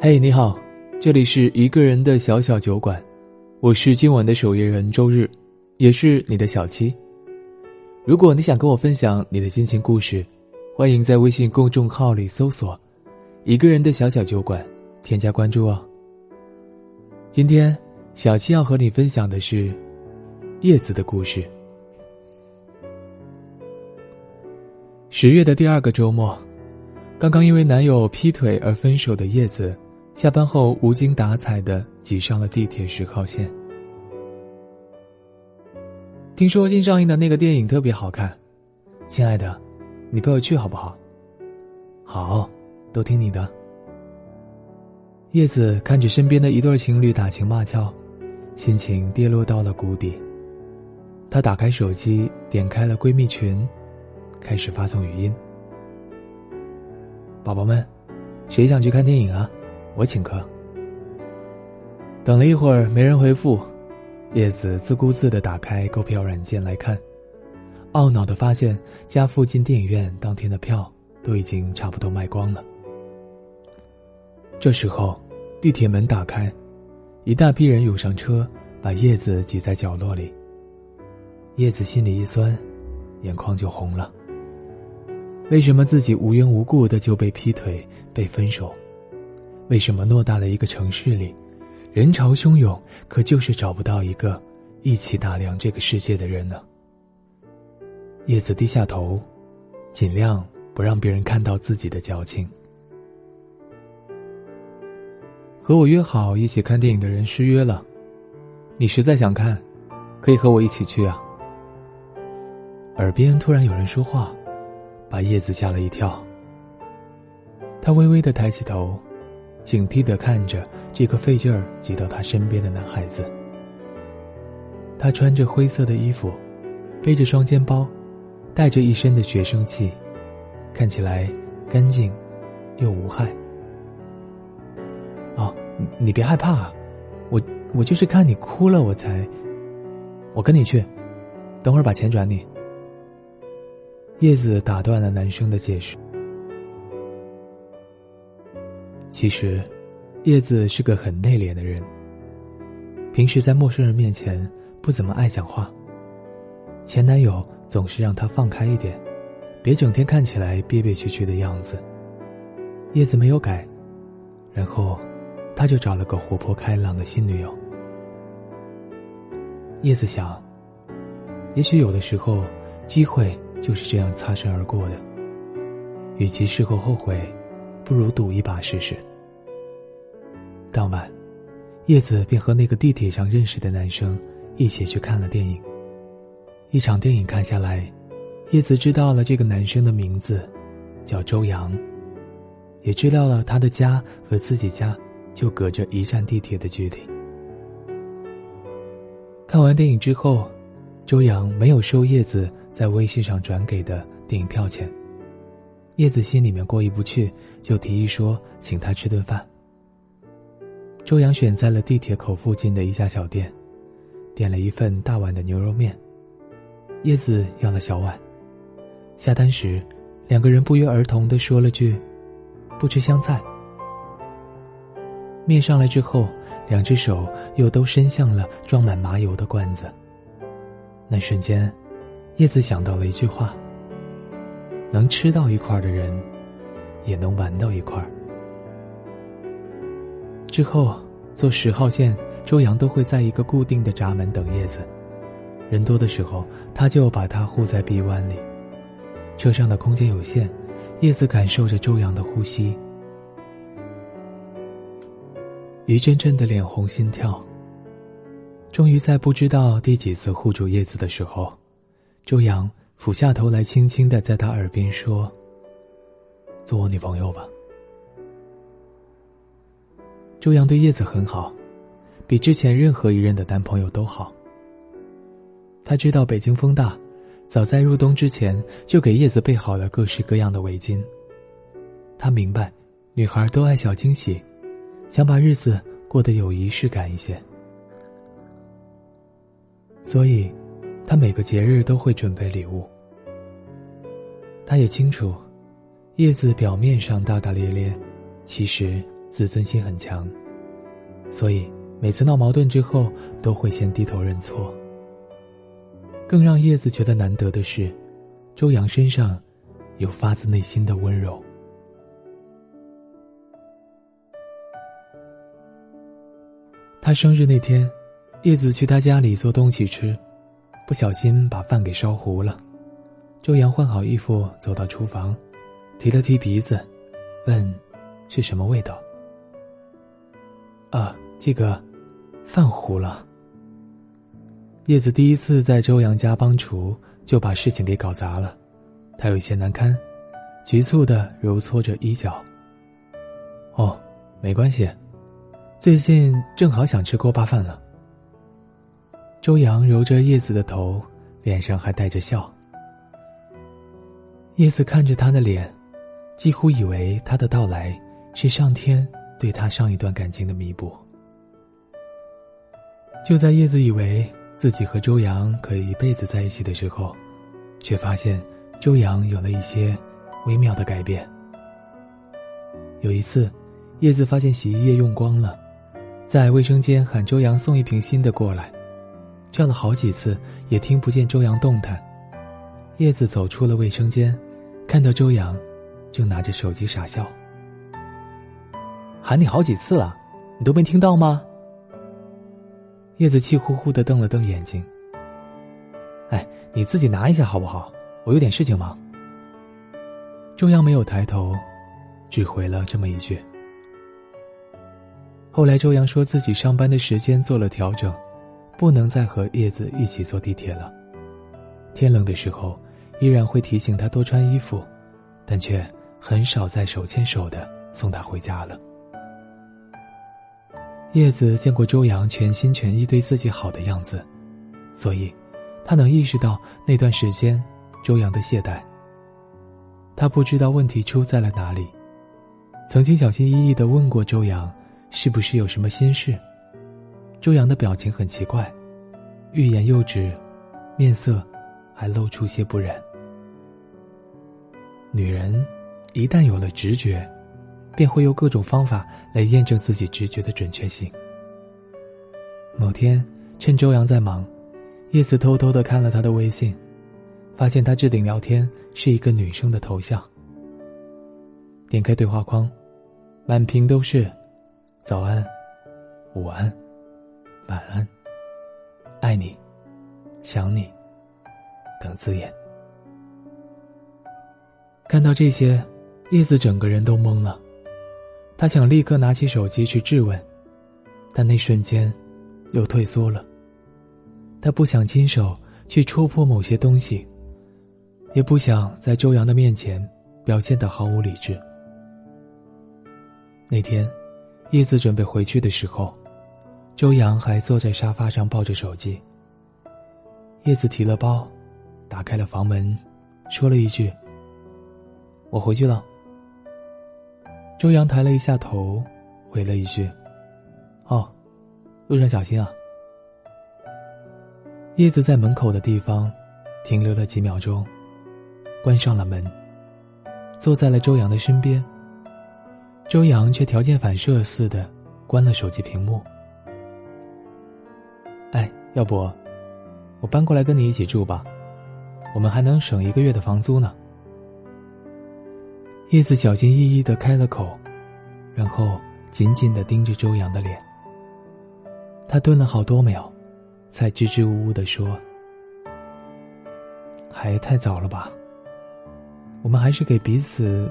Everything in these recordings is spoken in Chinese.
嘿，你好，这里是一个人的小小酒馆，我是今晚的守夜人周日，也是你的小七。如果你想跟我分享你的心情故事，欢迎在微信公众号里搜索“一个人的小小酒馆”，添加关注哦。今天小七要和你分享的是叶子的故事。十月的第二个周末，刚刚因为男友劈腿而分手的叶子。下班后无精打采的挤上了地铁十号线。听说新上映的那个电影特别好看，亲爱的，你陪我去好不好？好，都听你的。叶子看着身边的一对情侣打情骂俏，心情跌落到了谷底。她打开手机，点开了闺蜜群，开始发送语音：“宝宝们，谁想去看电影啊？”我请客。等了一会儿，没人回复，叶子自顾自的打开购票软件来看，懊恼的发现家附近电影院当天的票都已经差不多卖光了。这时候，地铁门打开，一大批人涌上车，把叶子挤在角落里。叶子心里一酸，眼眶就红了。为什么自己无缘无故的就被劈腿、被分手？为什么偌大的一个城市里，人潮汹涌，可就是找不到一个一起打量这个世界的人呢？叶子低下头，尽量不让别人看到自己的矫情。和我约好一起看电影的人失约了，你实在想看，可以和我一起去啊。耳边突然有人说话，把叶子吓了一跳。他微微的抬起头。警惕的看着这个费劲儿挤到他身边的男孩子。他穿着灰色的衣服，背着双肩包，带着一身的学生气，看起来干净又无害。哦，你别害怕啊，我我就是看你哭了，我才。我跟你去，等会儿把钱转你。叶子打断了男生的解释。其实，叶子是个很内敛的人。平时在陌生人面前不怎么爱讲话。前男友总是让她放开一点，别整天看起来憋憋屈屈的样子。叶子没有改，然后，他就找了个活泼开朗的新女友。叶子想，也许有的时候，机会就是这样擦身而过的。与其事后后悔。不如赌一把试试。当晚，叶子便和那个地铁上认识的男生一起去看了电影。一场电影看下来，叶子知道了这个男生的名字，叫周阳，也知道了他的家和自己家就隔着一站地铁的距离。看完电影之后，周阳没有收叶子在微信上转给的电影票钱。叶子心里面过意不去，就提议说请他吃顿饭。周阳选在了地铁口附近的一家小店，点了一份大碗的牛肉面。叶子要了小碗。下单时，两个人不约而同的说了句：“不吃香菜。”面上来之后，两只手又都伸向了装满麻油的罐子。那瞬间，叶子想到了一句话。能吃到一块的人，也能玩到一块儿。之后坐十号线，周阳都会在一个固定的闸门等叶子。人多的时候，他就把他护在臂弯里。车上的空间有限，叶子感受着周阳的呼吸，一阵阵的脸红心跳。终于在不知道第几次护住叶子的时候，周阳。俯下头来，轻轻的在他耳边说：“做我女朋友吧。”周阳对叶子很好，比之前任何一任的男朋友都好。他知道北京风大，早在入冬之前就给叶子备好了各式各样的围巾。他明白，女孩都爱小惊喜，想把日子过得有仪式感一些，所以。他每个节日都会准备礼物。他也清楚，叶子表面上大大咧咧，其实自尊心很强，所以每次闹矛盾之后都会先低头认错。更让叶子觉得难得的是，周阳身上有发自内心的温柔。他生日那天，叶子去他家里做东西吃，不小心把饭给烧糊了。周阳换好衣服走到厨房，提了提鼻子，问：“是什么味道？”啊，这个饭糊了。叶子第一次在周阳家帮厨，就把事情给搞砸了，他有些难堪，局促的揉搓着衣角。哦，没关系，最近正好想吃锅巴饭了。周阳揉着叶子的头，脸上还带着笑。叶子看着他的脸，几乎以为他的到来是上天对他上一段感情的弥补。就在叶子以为。自己和周阳可以一辈子在一起的时候，却发现周阳有了一些微妙的改变。有一次，叶子发现洗衣液用光了，在卫生间喊周阳送一瓶新的过来，叫了好几次也听不见周阳动弹。叶子走出了卫生间，看到周阳正拿着手机傻笑。喊你好几次了，你都没听到吗？叶子气呼呼的瞪了瞪眼睛。哎，你自己拿一下好不好？我有点事情忙。周阳没有抬头，只回了这么一句。后来周阳说自己上班的时间做了调整，不能再和叶子一起坐地铁了。天冷的时候，依然会提醒他多穿衣服，但却很少再手牵手的送他回家了。叶子见过周阳全心全意对自己好的样子，所以，他能意识到那段时间周阳的懈怠。他不知道问题出在了哪里，曾经小心翼翼的问过周阳，是不是有什么心事。周阳的表情很奇怪，欲言又止，面色还露出些不忍。女人一旦有了直觉。便会用各种方法来验证自己直觉的准确性。某天，趁周阳在忙，叶子偷偷的看了他的微信，发现他置顶聊天是一个女生的头像。点开对话框，满屏都是“早安”“午安”“晚安”“爱你”“想你”等字眼。看到这些，叶子整个人都懵了。他想立刻拿起手机去质问，但那瞬间，又退缩了。他不想亲手去戳破某些东西，也不想在周阳的面前表现得毫无理智。那天，叶子准备回去的时候，周阳还坐在沙发上抱着手机。叶子提了包，打开了房门，说了一句：“我回去了。”周阳抬了一下头，回了一句：“哦，路上小心啊。”叶子在门口的地方停留了几秒钟，关上了门，坐在了周阳的身边。周阳却条件反射似的关了手机屏幕。哎，要不我搬过来跟你一起住吧，我们还能省一个月的房租呢。叶子小心翼翼的开了口，然后紧紧的盯着周阳的脸。他顿了好多秒，才支支吾吾的说：“还太早了吧？我们还是给彼此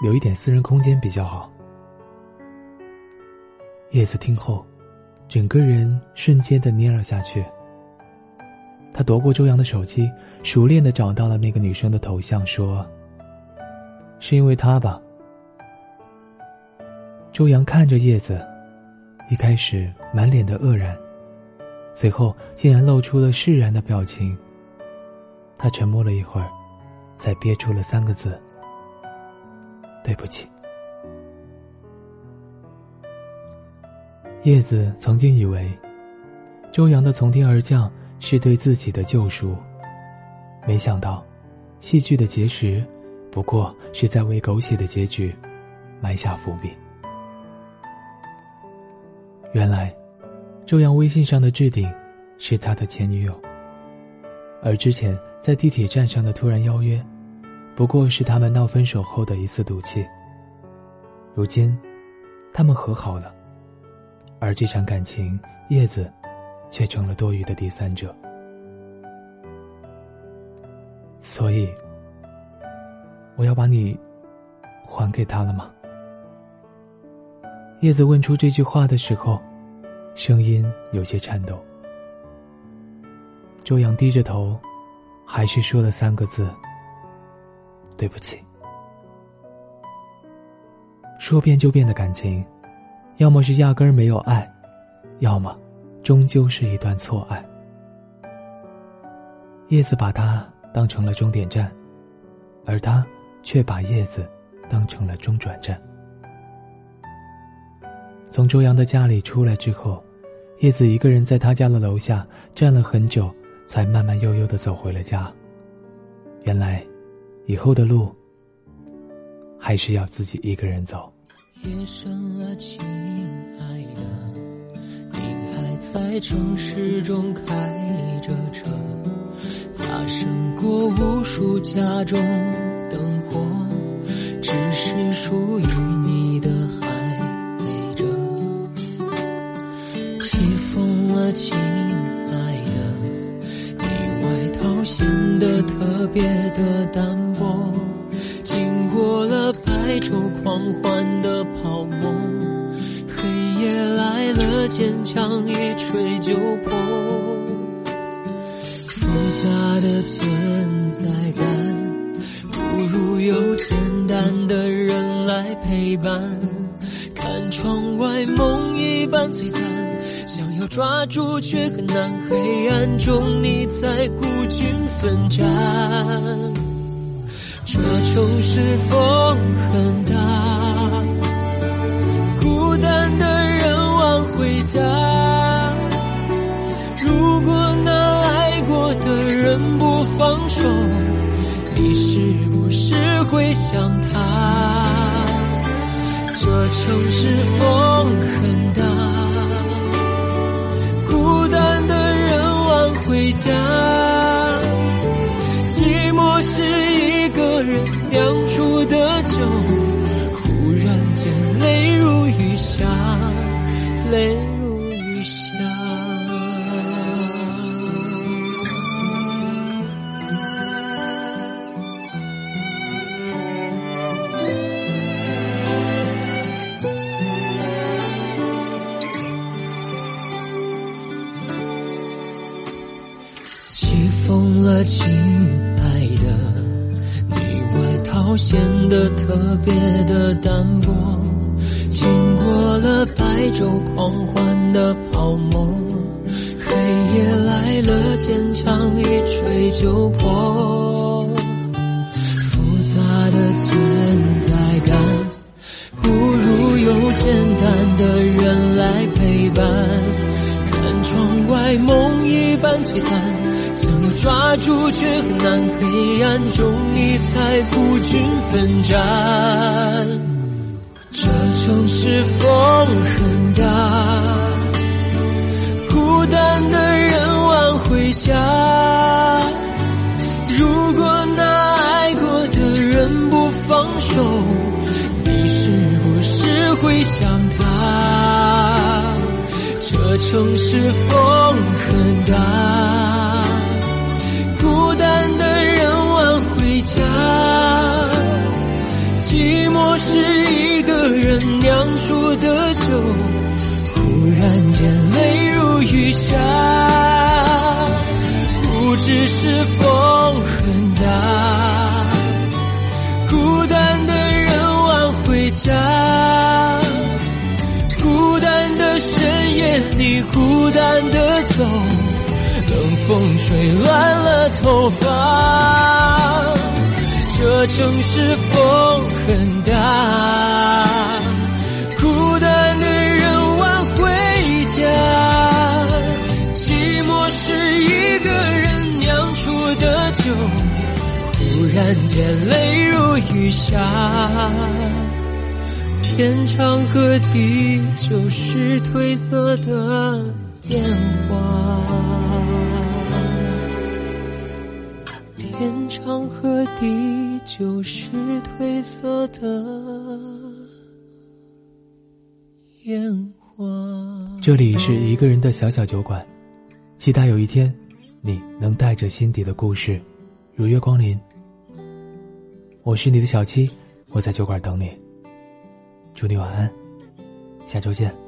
留一点私人空间比较好。”叶子听后，整个人瞬间的蔫了下去。他夺过周阳的手机，熟练的找到了那个女生的头像，说。是因为他吧？周阳看着叶子，一开始满脸的愕然，随后竟然露出了释然的表情。他沉默了一会儿，才憋出了三个字：“对不起。”叶子曾经以为，周阳的从天而降是对自己的救赎，没想到，戏剧的结识。不过是在为狗血的结局埋下伏笔。原来，周阳微信上的置顶是他的前女友，而之前在地铁站上的突然邀约，不过是他们闹分手后的一次赌气。如今，他们和好了，而这场感情，叶子却成了多余的第三者。所以，我要把你还给他了吗？叶子问出这句话的时候，声音有些颤抖。周阳低着头，还是说了三个字：“对不起。”说变就变的感情，要么是压根儿没有爱，要么终究是一段错爱。叶子把他当成了终点站，而他却把叶子当成了中转站。从周阳的家里出来之后，叶子一个人在他家的楼下站了很久，才慢慢悠悠的走回了家。原来，以后的路还是要自己一个人走。夜深了，亲爱的，你还在城市中开着车，擦身过无数家中灯火，只是属于你的还陪着。起风了，亲爱的，你外套显得特别的单坚强一吹就破。复杂的存在感，不如有简单的人来陪伴。看窗外，梦一般璀璨，想要抓住却很难。黑暗中，你在孤军奋战。这城市风很大。家。如果那爱过的人不放手，你是不是会想他？这城市风很大，周狂欢的泡沫，黑夜来了，坚强一吹就破。复杂的存在感，不如有简单的人来陪伴。看窗外，梦一般璀璨，想要抓住却很难。黑暗中，你在孤军奋战。这城市风城市风很大，孤单的人晚回家。寂寞是一。个人酿出的酒，忽然间泪如雨下。不只是风很大，深夜里，孤单的走，冷风吹乱了头发。这城市风很大，孤单的人晚回家。寂寞是一个人酿出的酒，忽然间泪如雨下。天长和地久是褪色的烟花，天长和地久是褪色的烟花。这里是一个人的小小酒馆，期待有一天，你能带着心底的故事，如约光临。我是你的小七，我在酒馆等你。祝你晚安，下周见。